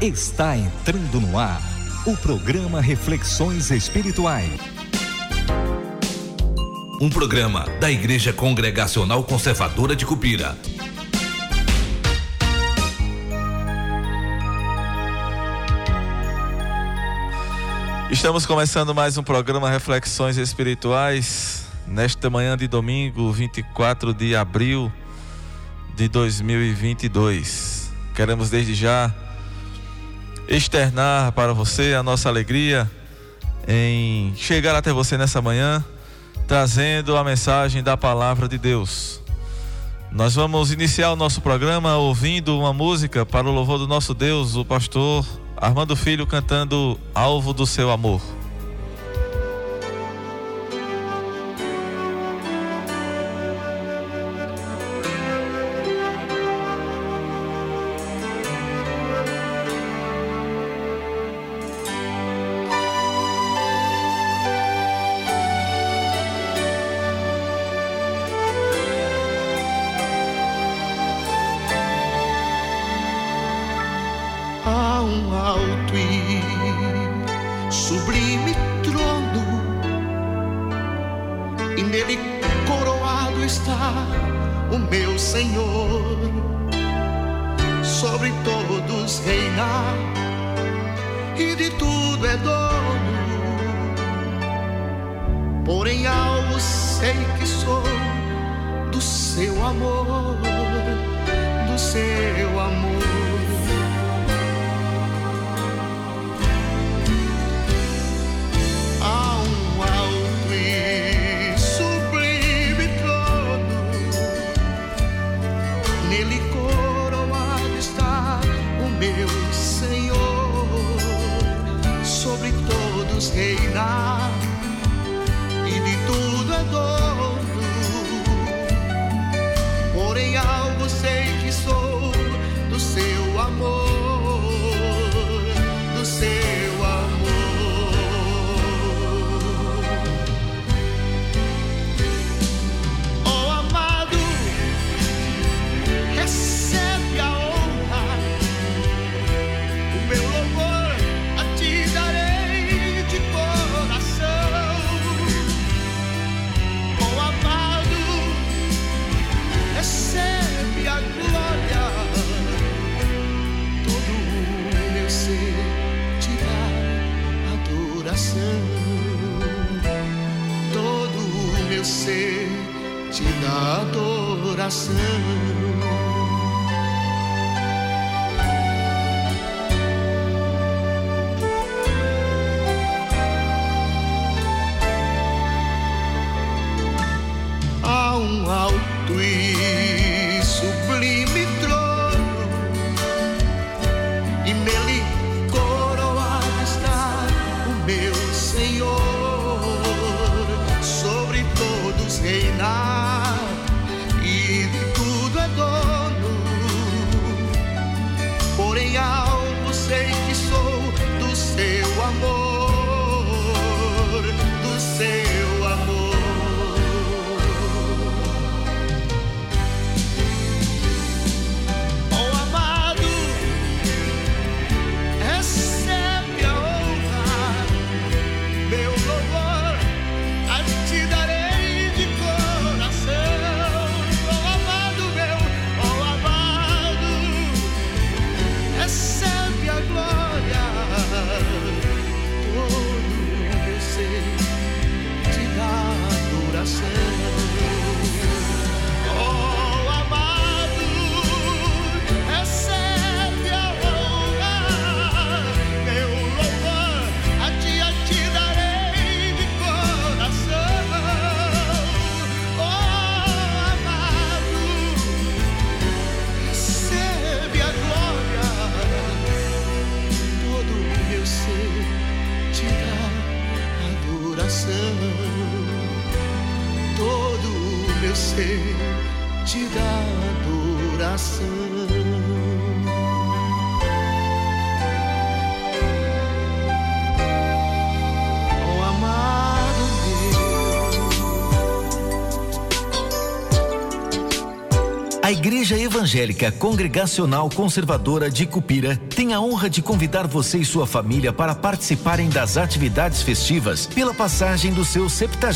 Está entrando no ar o programa Reflexões Espirituais. Um programa da Igreja Congregacional Conservadora de Cupira. Estamos começando mais um programa Reflexões Espirituais nesta manhã de domingo, 24 de abril de 2022. Queremos desde já externar para você a nossa alegria em chegar até você nessa manhã, trazendo a mensagem da palavra de Deus. Nós vamos iniciar o nosso programa ouvindo uma música para o louvor do nosso Deus, o pastor Armando Filho cantando Alvo do seu amor. sublime trono, e nele coroado está o meu Senhor. Sobre todos reinar e de tudo é dono. Porém, algo sei que sou do seu amor, do seu amor. Senhor, sobre todos reinar. coração. Evangélica Congregacional Conservadora de Cupira tem a honra de convidar você e sua família para participarem das atividades festivas pela passagem do seu 70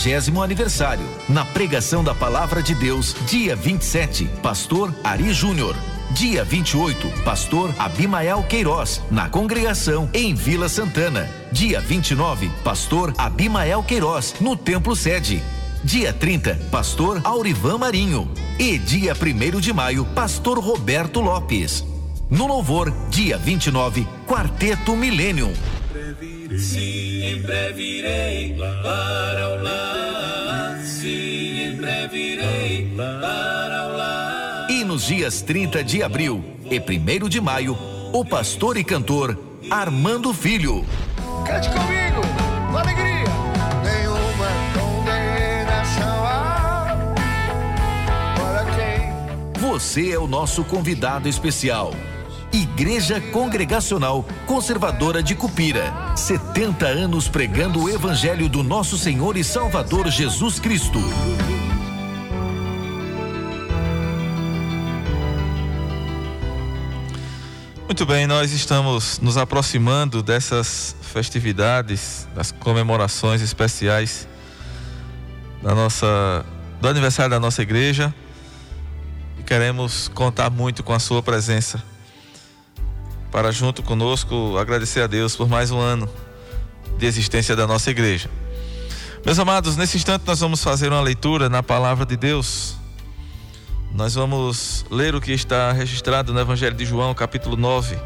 aniversário. Na pregação da Palavra de Deus, dia 27, Pastor Ari Júnior. Dia 28, Pastor Abimael Queiroz, na congregação em Vila Santana. Dia 29, Pastor Abimael Queiroz, no Templo Sede. Dia 30, Pastor Aurivan Marinho. E dia 1 de maio, Pastor Roberto Lopes. No Louvor, dia 29, Quarteto Milênio. Sim, em breve irei para o lar. Sim, em breve irei para o lar. E nos dias 30 de abril e 1 de maio, o pastor e cantor Armando Filho. Cante comigo, com alegria. Você é o nosso convidado especial. Igreja Congregacional Conservadora de Cupira. 70 anos pregando o Evangelho do nosso Senhor e Salvador Jesus Cristo. Muito bem, nós estamos nos aproximando dessas festividades, das comemorações especiais da nossa do aniversário da nossa igreja. Queremos contar muito com a sua presença para junto conosco agradecer a Deus por mais um ano de existência da nossa igreja. Meus amados, nesse instante nós vamos fazer uma leitura na palavra de Deus. Nós vamos ler o que está registrado no Evangelho de João, capítulo 9,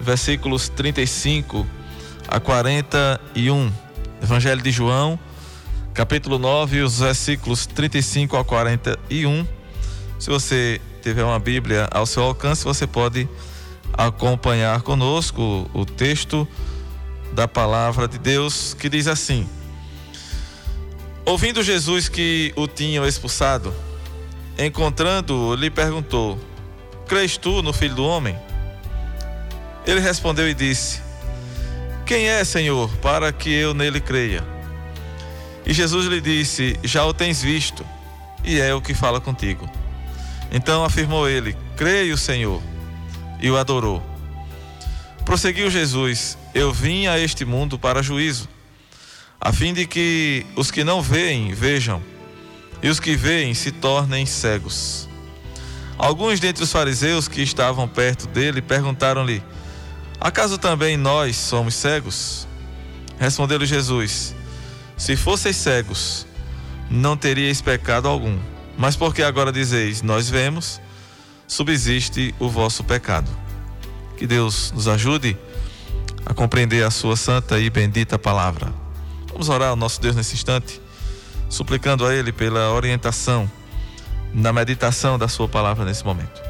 versículos 35 a 41. Evangelho de João, capítulo 9, os versículos 35 a 41. Se você tiver uma Bíblia ao seu alcance, você pode acompanhar conosco o texto da palavra de Deus que diz assim: Ouvindo Jesus que o tinham expulsado, encontrando-o, lhe perguntou: Crês tu no Filho do Homem? Ele respondeu e disse: Quem é, Senhor, para que eu nele creia? E Jesus lhe disse: Já o tens visto, e é o que fala contigo. Então afirmou ele: Creio, Senhor, e o adorou. Prosseguiu Jesus: Eu vim a este mundo para juízo, a fim de que os que não veem vejam, e os que veem se tornem cegos. Alguns dentre os fariseus que estavam perto dele perguntaram-lhe: Acaso também nós somos cegos? Respondeu-lhe Jesus: Se fosseis cegos, não teríeis pecado algum. Mas porque agora dizeis: Nós vemos, subsiste o vosso pecado. Que Deus nos ajude a compreender a sua santa e bendita palavra. Vamos orar ao nosso Deus nesse instante, suplicando a Ele pela orientação na meditação da sua palavra nesse momento.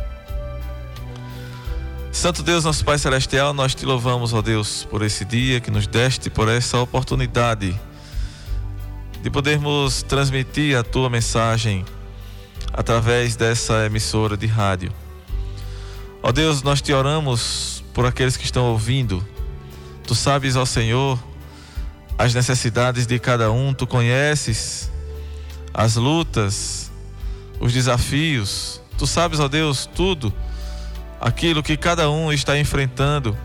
Santo Deus, nosso Pai Celestial, nós te louvamos, ó Deus, por esse dia que nos deste, por essa oportunidade de podermos transmitir a tua mensagem através dessa emissora de rádio. Ó Deus, nós te oramos por aqueles que estão ouvindo. Tu sabes, ó Senhor, as necessidades de cada um, tu conheces as lutas, os desafios. Tu sabes, ó Deus, tudo aquilo que cada um está enfrentando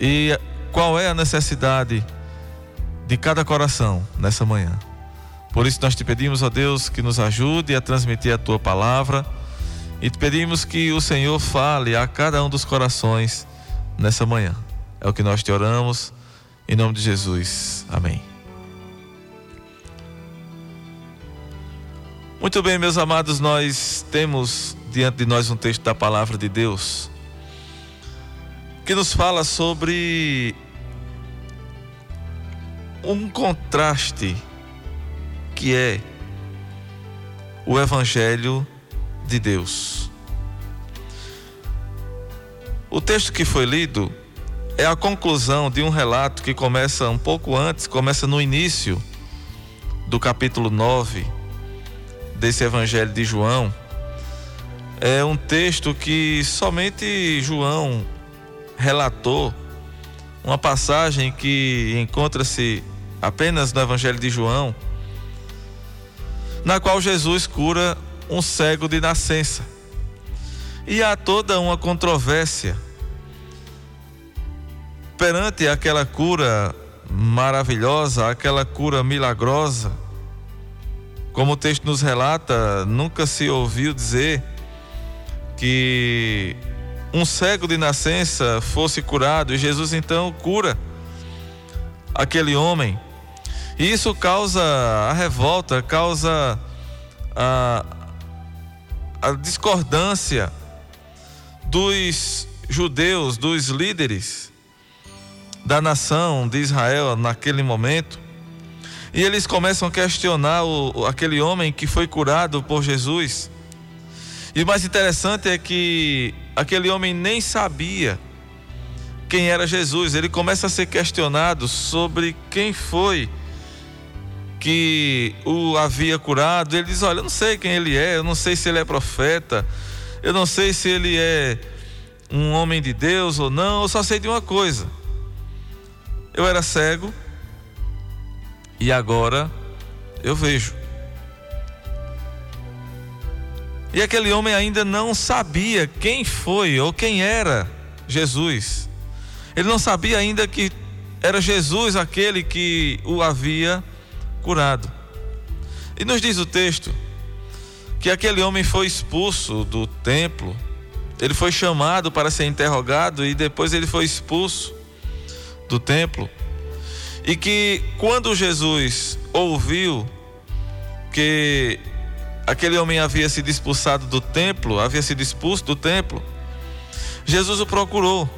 e qual é a necessidade de cada coração nessa manhã. Por isso nós te pedimos, ó Deus, que nos ajude a transmitir a tua palavra e te pedimos que o Senhor fale a cada um dos corações nessa manhã. É o que nós te oramos, em nome de Jesus. Amém. Muito bem, meus amados, nós temos diante de nós um texto da palavra de Deus que nos fala sobre um contraste que é o Evangelho de Deus. O texto que foi lido é a conclusão de um relato que começa um pouco antes, começa no início do capítulo 9 desse Evangelho de João. É um texto que somente João relatou, uma passagem que encontra-se apenas no Evangelho de João na qual Jesus cura um cego de nascença. E há toda uma controvérsia perante aquela cura maravilhosa, aquela cura milagrosa. Como o texto nos relata, nunca se ouviu dizer que um cego de nascença fosse curado e Jesus então cura aquele homem. E isso causa a revolta, causa a, a discordância dos judeus, dos líderes da nação de Israel naquele momento. E eles começam a questionar o, aquele homem que foi curado por Jesus. E o mais interessante é que aquele homem nem sabia quem era Jesus. Ele começa a ser questionado sobre quem foi que o havia curado. Ele diz: Olha, eu não sei quem ele é, eu não sei se ele é profeta, eu não sei se ele é um homem de Deus ou não, eu só sei de uma coisa eu era cego e agora eu vejo. E aquele homem ainda não sabia quem foi ou quem era Jesus. Ele não sabia ainda que era Jesus aquele que o havia curado. E nos diz o texto que aquele homem foi expulso do templo, ele foi chamado para ser interrogado e depois ele foi expulso do templo. E que quando Jesus ouviu que aquele homem havia sido expulsado do templo, havia sido expulso do templo, Jesus o procurou.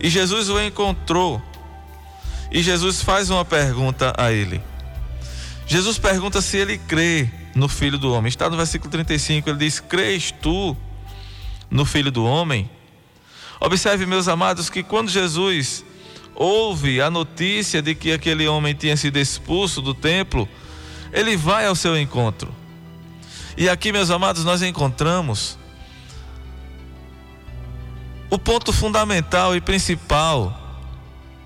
E Jesus o encontrou. E Jesus faz uma pergunta a ele. Jesus pergunta se ele crê no Filho do Homem. Está no versículo 35, ele diz: Crês tu no Filho do Homem? Observe, meus amados, que quando Jesus ouve a notícia de que aquele homem tinha sido expulso do templo, ele vai ao seu encontro. E aqui, meus amados, nós encontramos o ponto fundamental e principal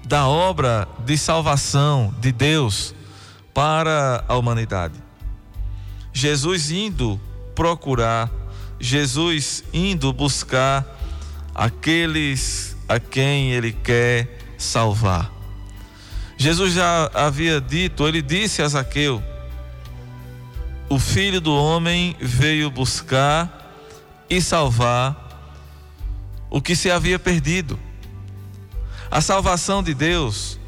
da obra de salvação de Deus para a humanidade. Jesus indo procurar, Jesus indo buscar aqueles a quem ele quer salvar. Jesus já havia dito, ele disse a Zaqueu: O filho do homem veio buscar e salvar o que se havia perdido. A salvação de Deus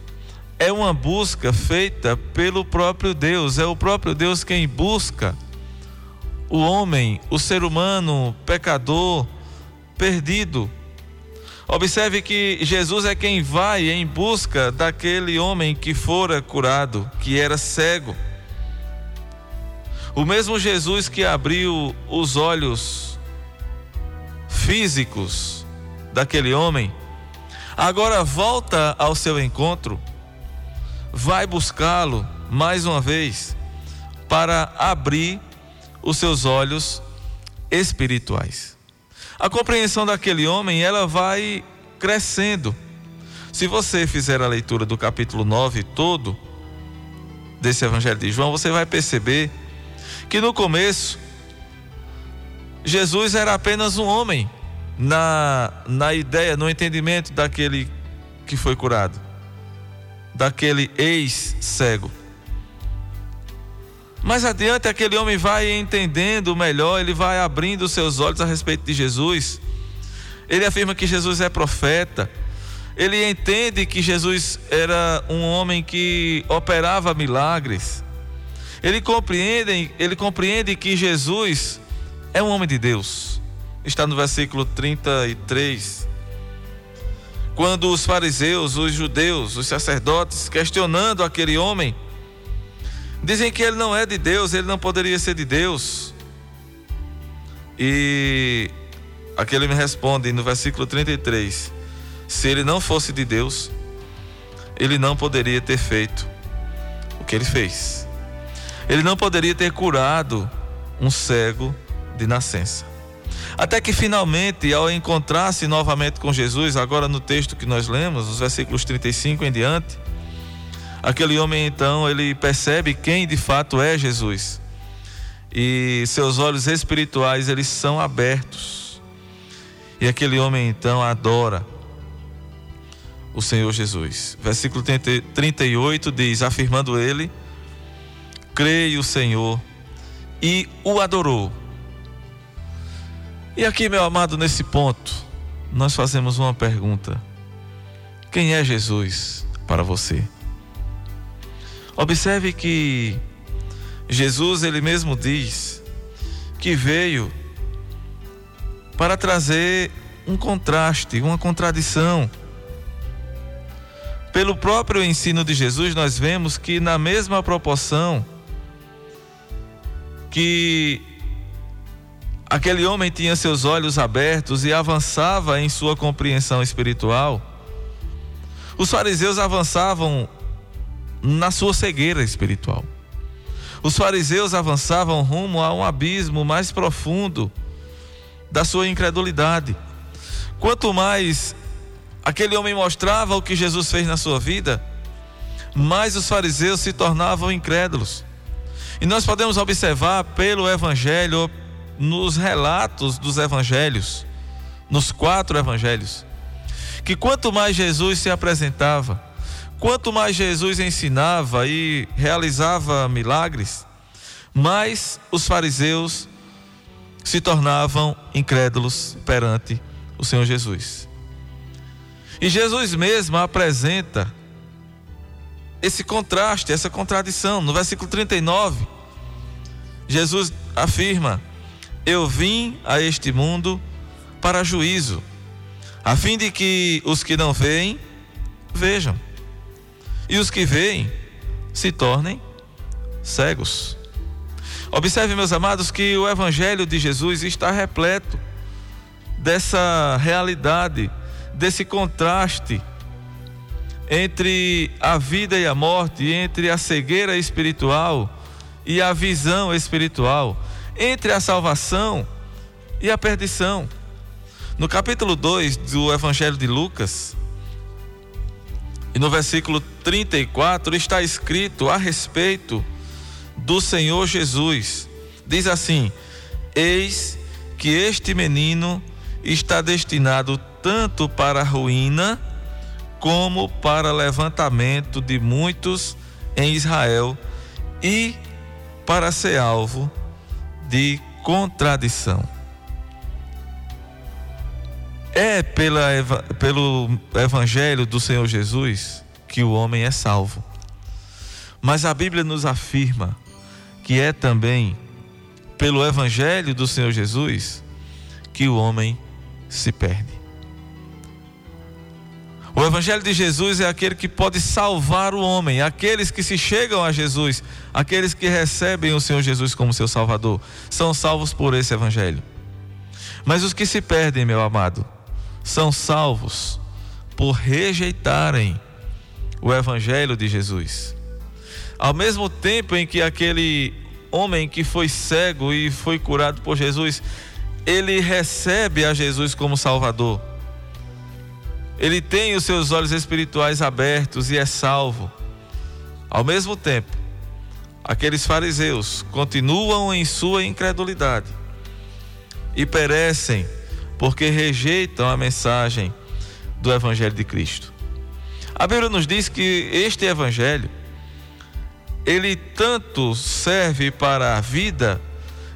é uma busca feita pelo próprio Deus, é o próprio Deus quem busca o homem, o ser humano pecador, perdido. Observe que Jesus é quem vai em busca daquele homem que fora curado, que era cego. O mesmo Jesus que abriu os olhos físicos daquele homem, agora volta ao seu encontro, vai buscá-lo mais uma vez para abrir os seus olhos espirituais. A compreensão daquele homem, ela vai crescendo. Se você fizer a leitura do capítulo 9 todo desse evangelho de João, você vai perceber que no começo Jesus era apenas um homem na na ideia, no entendimento daquele que foi curado, daquele ex-cego. Mais adiante, aquele homem vai entendendo melhor, ele vai abrindo seus olhos a respeito de Jesus. Ele afirma que Jesus é profeta. Ele entende que Jesus era um homem que operava milagres. Ele compreende, ele compreende que Jesus é um homem de Deus. Está no versículo 33. Quando os fariseus, os judeus, os sacerdotes questionando aquele homem, Dizem que ele não é de Deus, ele não poderia ser de Deus. E aquele me responde no versículo 33: se ele não fosse de Deus, ele não poderia ter feito o que ele fez. Ele não poderia ter curado um cego de nascença. Até que finalmente, ao encontrar-se novamente com Jesus, agora no texto que nós lemos, os versículos 35 em diante, Aquele homem então, ele percebe quem de fato é Jesus. E seus olhos espirituais, eles são abertos. E aquele homem então adora o Senhor Jesus. Versículo 38 diz: afirmando ele, creio o Senhor, e o adorou. E aqui, meu amado, nesse ponto, nós fazemos uma pergunta: quem é Jesus para você? Observe que Jesus, ele mesmo diz que veio para trazer um contraste, uma contradição. Pelo próprio ensino de Jesus, nós vemos que, na mesma proporção que aquele homem tinha seus olhos abertos e avançava em sua compreensão espiritual, os fariseus avançavam na sua cegueira espiritual. Os fariseus avançavam rumo a um abismo mais profundo da sua incredulidade. Quanto mais aquele homem mostrava o que Jesus fez na sua vida, mais os fariseus se tornavam incrédulos. E nós podemos observar pelo Evangelho, nos relatos dos Evangelhos, nos quatro Evangelhos, que quanto mais Jesus se apresentava, Quanto mais Jesus ensinava e realizava milagres, mais os fariseus se tornavam incrédulos perante o Senhor Jesus. E Jesus mesmo apresenta esse contraste, essa contradição. No versículo 39, Jesus afirma: Eu vim a este mundo para juízo, a fim de que os que não veem, vejam e os que veem se tornem cegos. Observe, meus amados, que o Evangelho de Jesus está repleto dessa realidade, desse contraste entre a vida e a morte, entre a cegueira espiritual e a visão espiritual, entre a salvação e a perdição. No capítulo 2 do Evangelho de Lucas, e no versículo 34 está escrito a respeito do Senhor Jesus. Diz assim: Eis que este menino está destinado tanto para a ruína como para levantamento de muitos em Israel e para ser alvo de contradição. É pela, pelo Evangelho do Senhor Jesus que o homem é salvo. Mas a Bíblia nos afirma que é também pelo Evangelho do Senhor Jesus que o homem se perde. O Evangelho de Jesus é aquele que pode salvar o homem, aqueles que se chegam a Jesus, aqueles que recebem o Senhor Jesus como seu Salvador, são salvos por esse Evangelho. Mas os que se perdem, meu amado, são salvos por rejeitarem o Evangelho de Jesus. Ao mesmo tempo em que aquele homem que foi cego e foi curado por Jesus, ele recebe a Jesus como Salvador. Ele tem os seus olhos espirituais abertos e é salvo. Ao mesmo tempo, aqueles fariseus continuam em sua incredulidade e perecem porque rejeitam a mensagem do Evangelho de Cristo. A Bíblia nos diz que este Evangelho, ele tanto serve para a vida,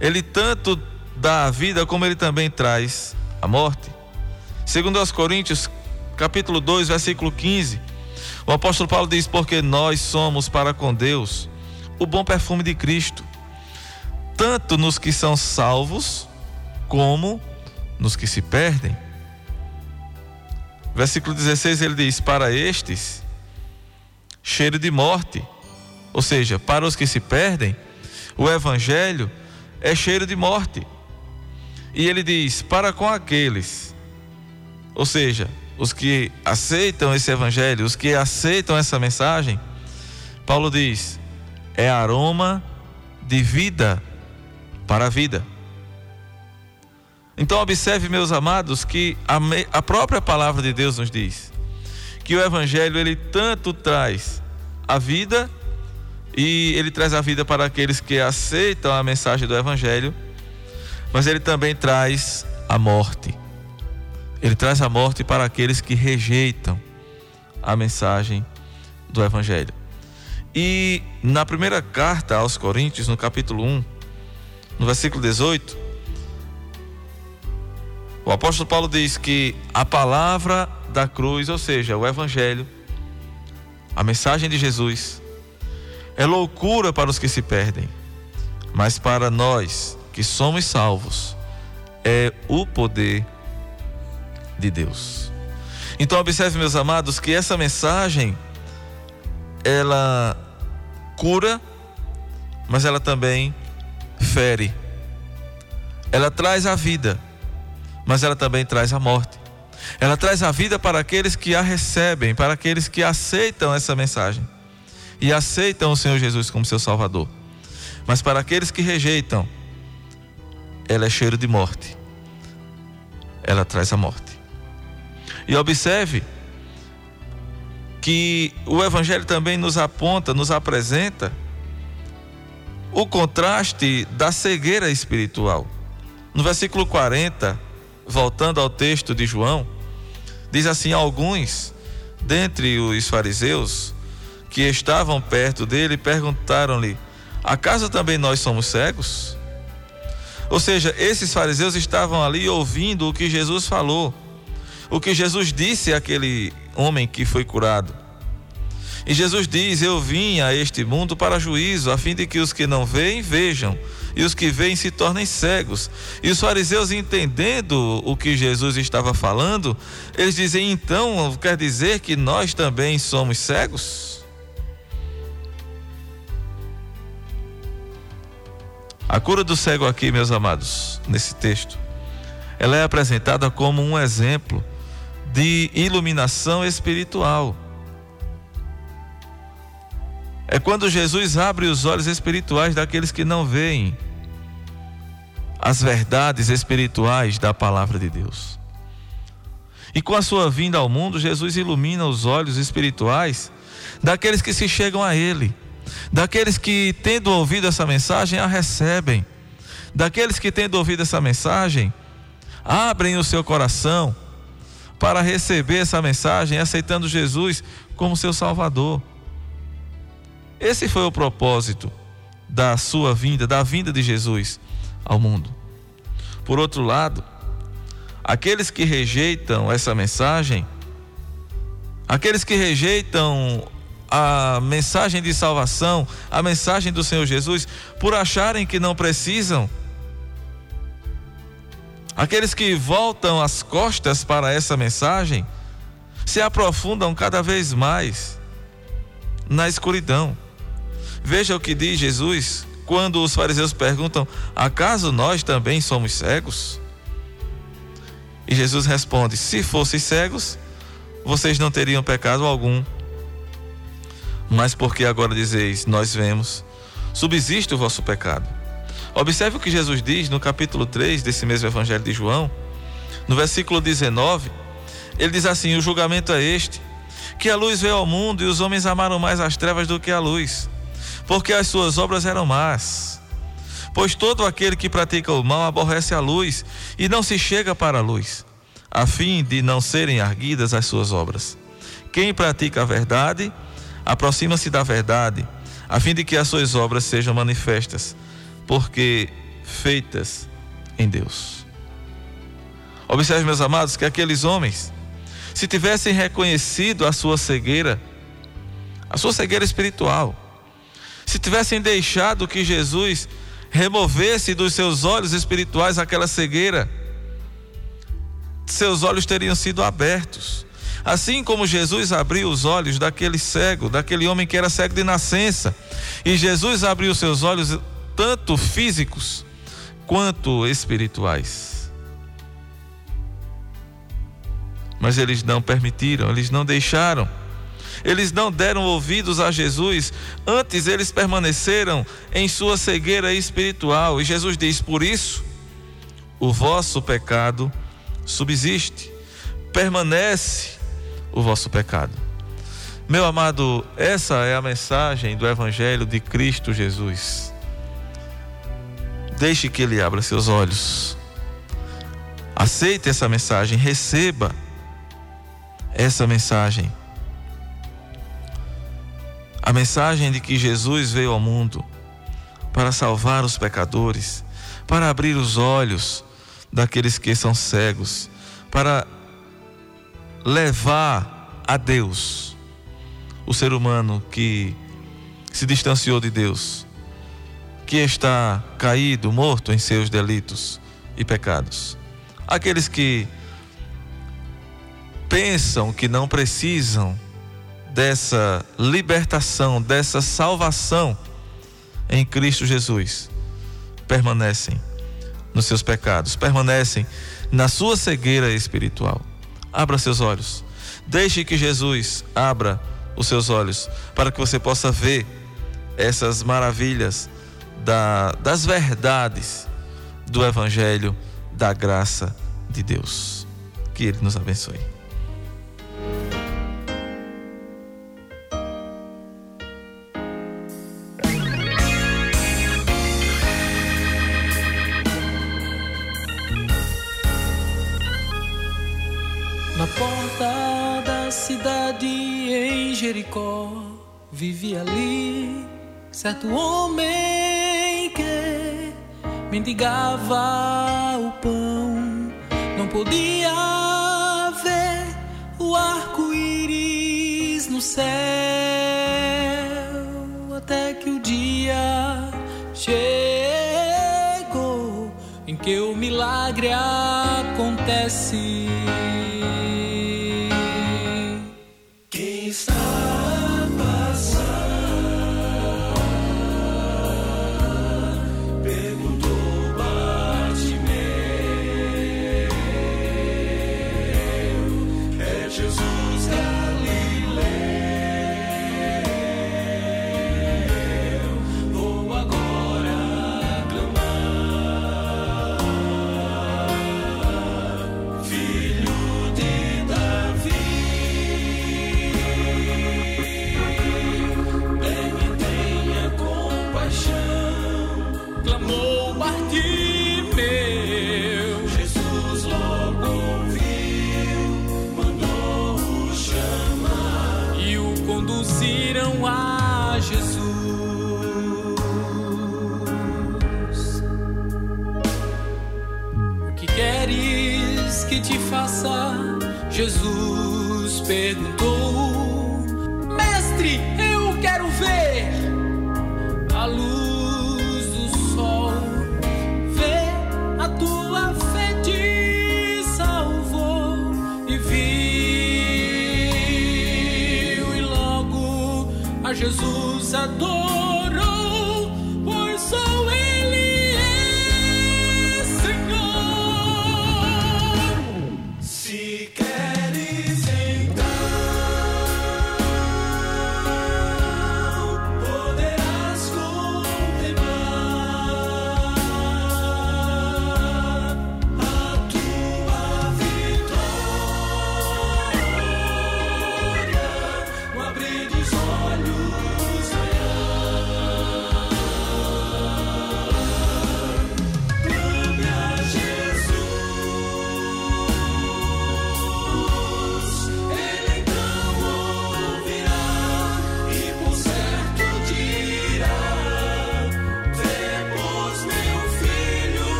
ele tanto dá a vida, como ele também traz a morte. Segundo aos Coríntios, capítulo 2, versículo 15, o apóstolo Paulo diz: Porque nós somos para com Deus o bom perfume de Cristo, tanto nos que são salvos, como nos que se perdem. Versículo 16 ele diz: Para estes, cheiro de morte. Ou seja, para os que se perdem, o evangelho é cheiro de morte. E ele diz: Para com aqueles, ou seja, os que aceitam esse evangelho, os que aceitam essa mensagem, Paulo diz: é aroma de vida para a vida. Então, observe, meus amados, que a, a própria palavra de Deus nos diz que o Evangelho ele tanto traz a vida e ele traz a vida para aqueles que aceitam a mensagem do Evangelho, mas ele também traz a morte. Ele traz a morte para aqueles que rejeitam a mensagem do Evangelho. E na primeira carta aos Coríntios, no capítulo 1, no versículo 18, o apóstolo Paulo diz que a palavra da cruz, ou seja, o Evangelho, a mensagem de Jesus, é loucura para os que se perdem, mas para nós que somos salvos, é o poder de Deus. Então observe, meus amados, que essa mensagem ela cura, mas ela também fere. Ela traz a vida, mas ela também traz a morte. Ela traz a vida para aqueles que a recebem, para aqueles que aceitam essa mensagem e aceitam o Senhor Jesus como seu Salvador. Mas para aqueles que rejeitam, ela é cheiro de morte. Ela traz a morte. E observe que o Evangelho também nos aponta, nos apresenta o contraste da cegueira espiritual. No versículo 40, voltando ao texto de João, diz assim: Alguns dentre os fariseus que estavam perto dele perguntaram-lhe: Acaso também nós somos cegos? Ou seja, esses fariseus estavam ali ouvindo o que Jesus falou, o que Jesus disse àquele homem que foi curado. E Jesus diz: Eu vim a este mundo para juízo, a fim de que os que não veem vejam, e os que veem se tornem cegos. E os fariseus, entendendo o que Jesus estava falando, eles dizem: Então, quer dizer que nós também somos cegos? A cura do cego aqui, meus amados, nesse texto, ela é apresentada como um exemplo de iluminação espiritual. É quando Jesus abre os olhos espirituais daqueles que não veem as verdades espirituais da palavra de Deus. E com a sua vinda ao mundo, Jesus ilumina os olhos espirituais daqueles que se chegam a Ele daqueles que, tendo ouvido essa mensagem, a recebem, daqueles que, tendo ouvido essa mensagem, abrem o seu coração para receber essa mensagem, aceitando Jesus como seu Salvador. Esse foi o propósito da sua vinda, da vinda de Jesus ao mundo. Por outro lado, aqueles que rejeitam essa mensagem, aqueles que rejeitam a mensagem de salvação, a mensagem do Senhor Jesus, por acharem que não precisam. Aqueles que voltam as costas para essa mensagem se aprofundam cada vez mais na escuridão. Veja o que diz Jesus quando os fariseus perguntam: Acaso nós também somos cegos? E Jesus responde: Se fossem cegos, vocês não teriam pecado algum mas porque agora dizeis, nós vemos, subsiste o vosso pecado. Observe o que Jesus diz no capítulo 3 desse mesmo Evangelho de João, no versículo 19. Ele diz assim: O julgamento é este, que a luz veio ao mundo e os homens amaram mais as trevas do que a luz, porque as suas obras eram más. Pois todo aquele que pratica o mal aborrece a luz e não se chega para a luz, a fim de não serem arguidas as suas obras. Quem pratica a verdade, aproxima-se da verdade, a fim de que as suas obras sejam manifestas, porque feitas em Deus. Observe, meus amados, que aqueles homens, se tivessem reconhecido a sua cegueira, a sua cegueira espiritual, se tivessem deixado que Jesus removesse dos seus olhos espirituais aquela cegueira, seus olhos teriam sido abertos Assim como Jesus abriu os olhos daquele cego, daquele homem que era cego de nascença, e Jesus abriu seus olhos tanto físicos quanto espirituais. Mas eles não permitiram, eles não deixaram. Eles não deram ouvidos a Jesus, antes eles permaneceram em sua cegueira espiritual. E Jesus diz: Por isso, o vosso pecado subsiste, permanece o vosso pecado. Meu amado, essa é a mensagem do Evangelho de Cristo Jesus. Deixe que Ele abra seus olhos. Aceite essa mensagem, receba essa mensagem. A mensagem de que Jesus veio ao mundo para salvar os pecadores, para abrir os olhos daqueles que são cegos, para levar a Deus o ser humano que se distanciou de Deus, que está caído, morto em seus delitos e pecados aqueles que pensam que não precisam dessa libertação, dessa salvação em Cristo Jesus, permanecem nos seus pecados, permanecem na sua cegueira espiritual. Abra seus olhos. Deixe que Jesus abra os seus olhos para que você possa ver essas maravilhas da, das verdades do Evangelho da graça de Deus. Que Ele nos abençoe. Na porta da cidade em Jericó, vivia ali certo homem mendigava o pão, não podia ver o arco-íris no céu, até que o dia chegou em que o milagre acontece.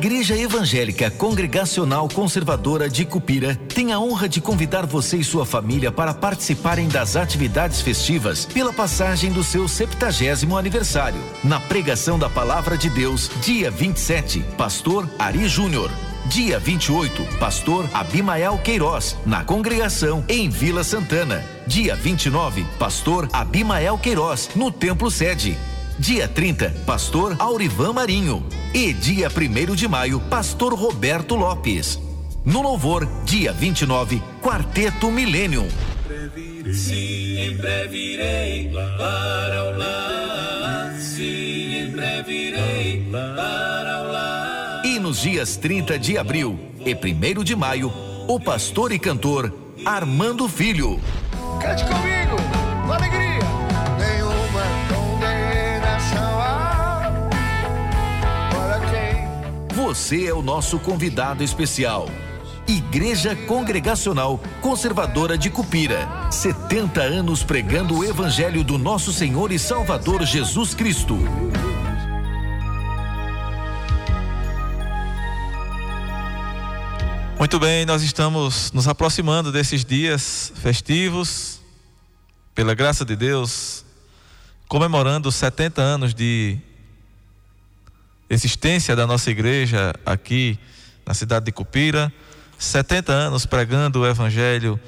Igreja Evangélica Congregacional Conservadora de Cupira tem a honra de convidar você e sua família para participarem das atividades festivas pela passagem do seu 70 aniversário. Na pregação da Palavra de Deus, dia 27, Pastor Ari Júnior. Dia 28, Pastor Abimael Queiroz, na congregação em Vila Santana. Dia 29, Pastor Abimael Queiroz, no Templo Sede. Dia 30, Pastor Aurivan Marinho. E dia 1 de maio, Pastor Roberto Lopes. No louvor, dia 29, Quarteto Millennium. Breve irei para o. Sim, em breve irei para o lar. E nos dias 30 de abril e 1 de maio, o pastor e cantor Armando Filho. Cante comigo, com alegria. Você é o nosso convidado especial. Igreja Congregacional Conservadora de Cupira. 70 anos pregando o Evangelho do nosso Senhor e Salvador Jesus Cristo. Muito bem, nós estamos nos aproximando desses dias festivos, pela graça de Deus, comemorando os 70 anos de existência da nossa igreja aqui na cidade de Cupira, 70 anos pregando o evangelho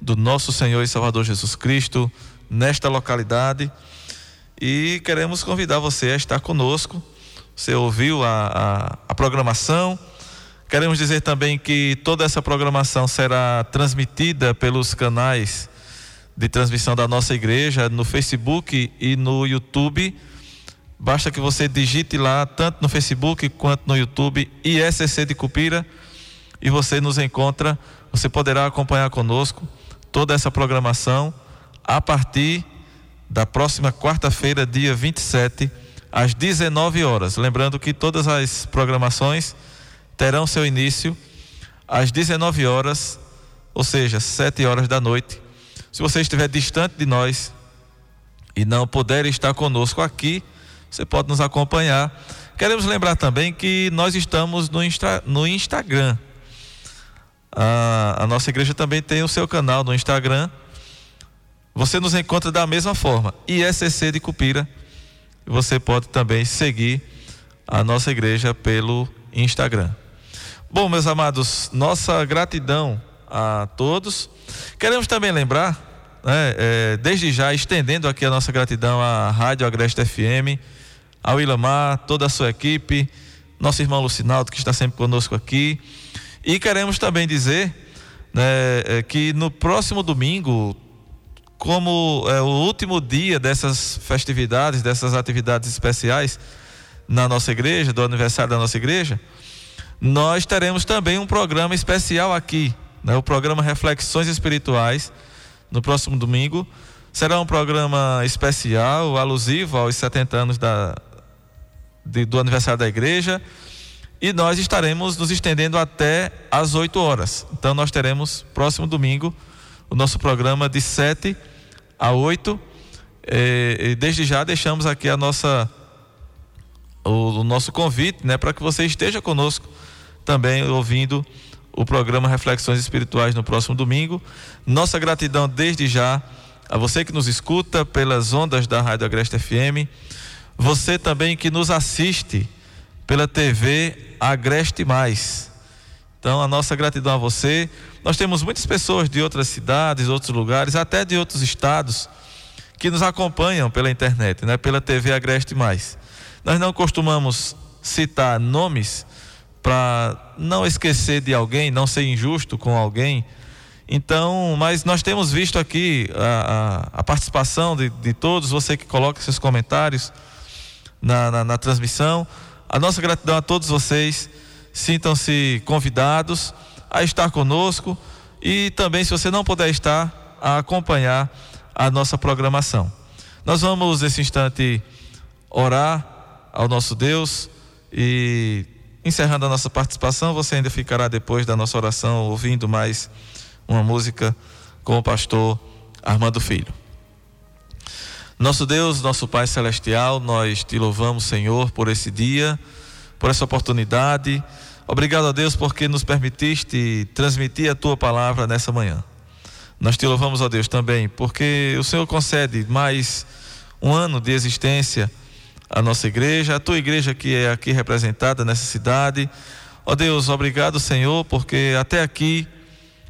do nosso Senhor e Salvador Jesus Cristo nesta localidade. E queremos convidar você a estar conosco. Você ouviu a, a, a programação. Queremos dizer também que toda essa programação será transmitida pelos canais de transmissão da nossa igreja no Facebook e no YouTube. Basta que você digite lá, tanto no Facebook quanto no YouTube, ISCC de Cupira, e você nos encontra. Você poderá acompanhar conosco toda essa programação a partir da próxima quarta-feira, dia 27, às 19 horas. Lembrando que todas as programações terão seu início às 19 horas, ou seja, 7 horas da noite. Se você estiver distante de nós e não puder estar conosco aqui, você pode nos acompanhar. Queremos lembrar também que nós estamos no, Insta, no Instagram. A, a nossa igreja também tem o seu canal no Instagram. Você nos encontra da mesma forma, ISCC de Cupira. Você pode também seguir a nossa igreja pelo Instagram. Bom, meus amados, nossa gratidão a todos. Queremos também lembrar, né, é, desde já, estendendo aqui a nossa gratidão à Rádio Agreste FM, ao Ilamar, toda a sua equipe, nosso irmão Lucinaldo, que está sempre conosco aqui. E queremos também dizer né, é, que no próximo domingo, como é o último dia dessas festividades, dessas atividades especiais na nossa igreja, do aniversário da nossa igreja, nós teremos também um programa especial aqui, né, o programa Reflexões Espirituais, no próximo domingo. Será um programa especial, alusivo aos 70 anos da, de, do aniversário da igreja. E nós estaremos nos estendendo até às 8 horas. Então, nós teremos, próximo domingo, o nosso programa de 7 a 8. E, e desde já deixamos aqui a nossa, o, o nosso convite né, para que você esteja conosco também ouvindo o programa Reflexões Espirituais no próximo domingo. Nossa gratidão desde já a você que nos escuta pelas ondas da Rádio Agreste FM, você também que nos assiste pela TV Agreste Mais. Então, a nossa gratidão a você. Nós temos muitas pessoas de outras cidades, outros lugares, até de outros estados, que nos acompanham pela internet, né? pela TV Agreste Mais. Nós não costumamos citar nomes para não esquecer de alguém, não ser injusto com alguém. Então, mas nós temos visto aqui a, a, a participação de, de, todos, você que coloca seus comentários na, na, na transmissão. A nossa gratidão a todos vocês. Sintam-se convidados a estar conosco e também, se você não puder estar, a acompanhar a nossa programação. Nós vamos, nesse instante, orar ao nosso Deus e Encerrando a nossa participação, você ainda ficará depois da nossa oração ouvindo mais uma música com o pastor Armando Filho. Nosso Deus, nosso Pai Celestial, nós te louvamos, Senhor, por esse dia, por essa oportunidade. Obrigado a Deus porque nos permitiste transmitir a tua palavra nessa manhã. Nós te louvamos, ó Deus, também, porque o Senhor concede mais um ano de existência à nossa igreja, a tua igreja que é aqui representada nessa cidade. Ó Deus, obrigado, Senhor, porque até aqui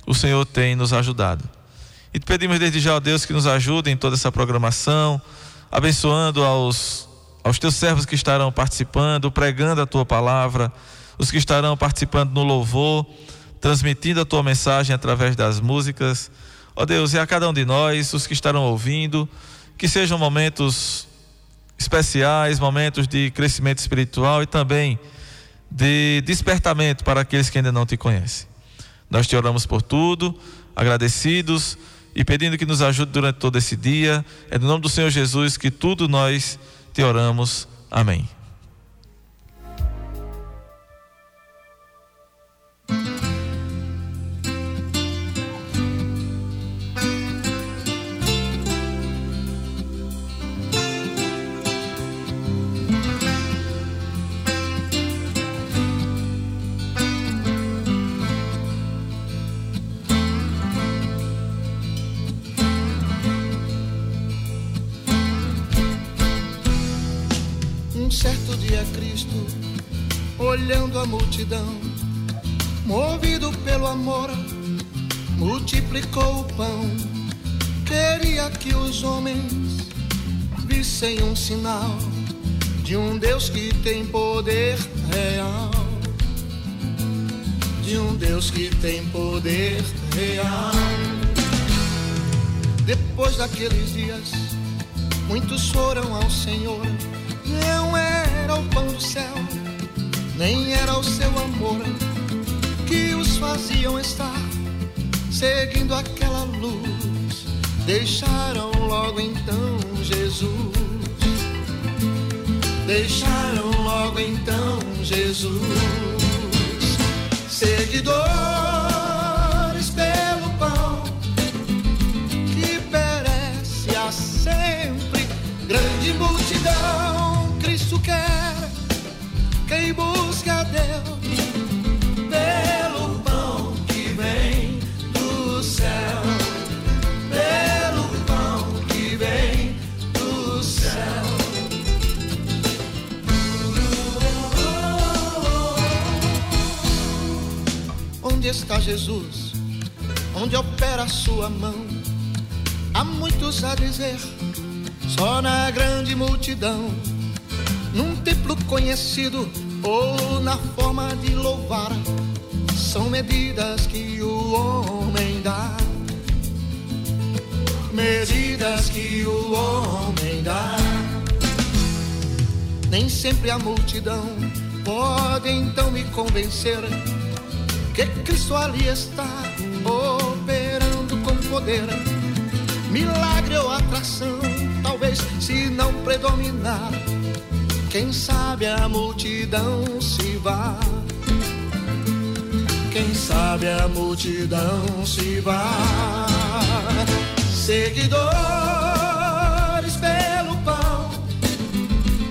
o Senhor tem nos ajudado. E pedimos desde já, ó Deus, que nos ajude em toda essa programação, abençoando aos, aos teus servos que estarão participando, pregando a tua palavra, os que estarão participando no louvor, transmitindo a tua mensagem através das músicas. Ó Deus, e a cada um de nós, os que estarão ouvindo, que sejam momentos especiais, momentos de crescimento espiritual e também de despertamento para aqueles que ainda não te conhecem. Nós te oramos por tudo, agradecidos e pedindo que nos ajude durante todo esse dia. É no nome do Senhor Jesus que tudo nós te oramos. Amém. Olhando a multidão, movido pelo amor, multiplicou o pão. Queria que os homens vissem um sinal de um Deus que tem poder real. De um Deus que tem poder real. Depois daqueles dias, muitos foram ao Senhor. Não era o pão do céu, nem era o seu amor que os faziam estar seguindo aquela luz. Deixaram logo então Jesus. Deixaram logo então Jesus. Seguidores pelo pão que perece a sempre. Grande multidão, Cristo quer quem busca a Deus pelo pão que vem do céu. Pelo pão que vem do céu. Onde está Jesus? Onde opera a sua mão? Há muitos a dizer, só na grande multidão, num templo conhecido ou na forma de louvar, são medidas que o homem dá. Medidas que o homem dá. Nem sempre a multidão pode então me convencer que Cristo ali está operando com poder. Milagre ou atração, talvez se não predominar, quem sabe a multidão se vá. Quem sabe a multidão se vá. Seguidores pelo pão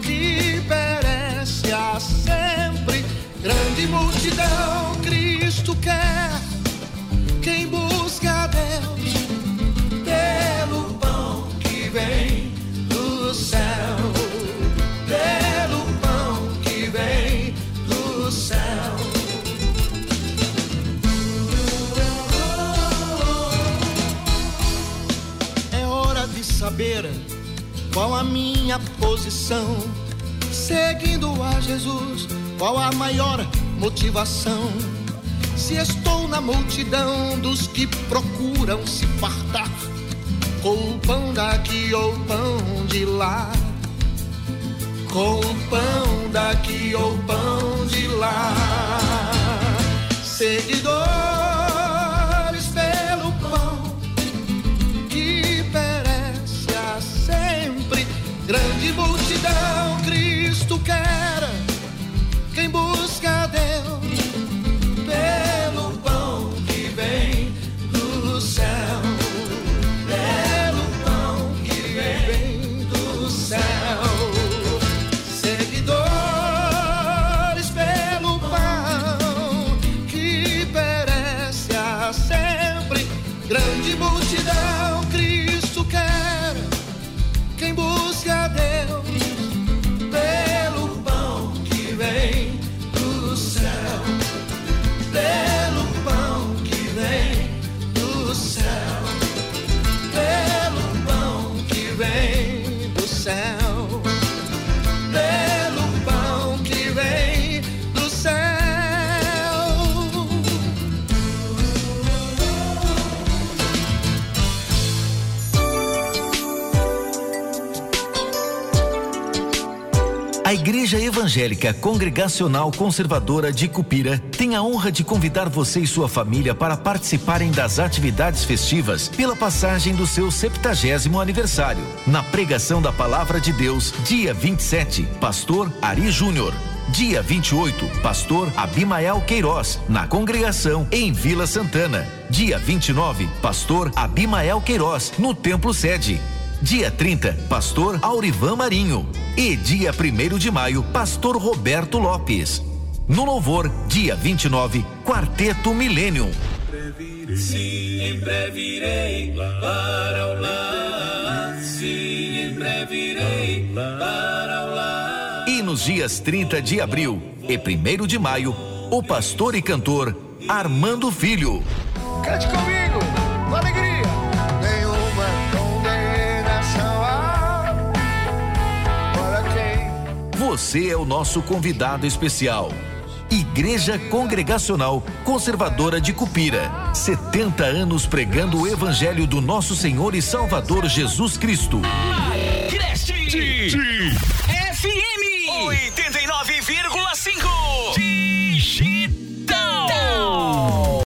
que perece a sempre. Grande multidão, Cristo quer quem busca Deus qual a minha posição. Seguindo a Jesus, qual a maior motivação? Se estou na multidão dos que procuram se fartar com o pão daqui ou pão de lá, com o pão daqui ou pão de lá. Seguidores Evangélica Congregacional Conservadora de Cupira tem a honra de convidar você e sua família para participarem das atividades festivas pela passagem do seu 70 aniversário. Na pregação da Palavra de Deus, dia 27, Pastor Ari Júnior. Dia 28, Pastor Abimael Queiroz, na congregação em Vila Santana. Dia 29, Pastor Abimael Queiroz, no Templo Sede. Dia 30, Pastor Aurivan Marinho. E dia 1 de maio, Pastor Roberto Lopes. No louvor, dia 29, Quarteto Millennium. Sim, em breve irei para o lar. Sim, em breve irei para o lar. E nos dias 30 de abril e 1 de maio, o pastor e cantor Armando Filho. Cante comigo, Você é o nosso convidado especial. Igreja Congregacional Conservadora de Cupira. 70 anos pregando o Evangelho do nosso Senhor e Salvador Jesus Cristo. Creste FM 89,5.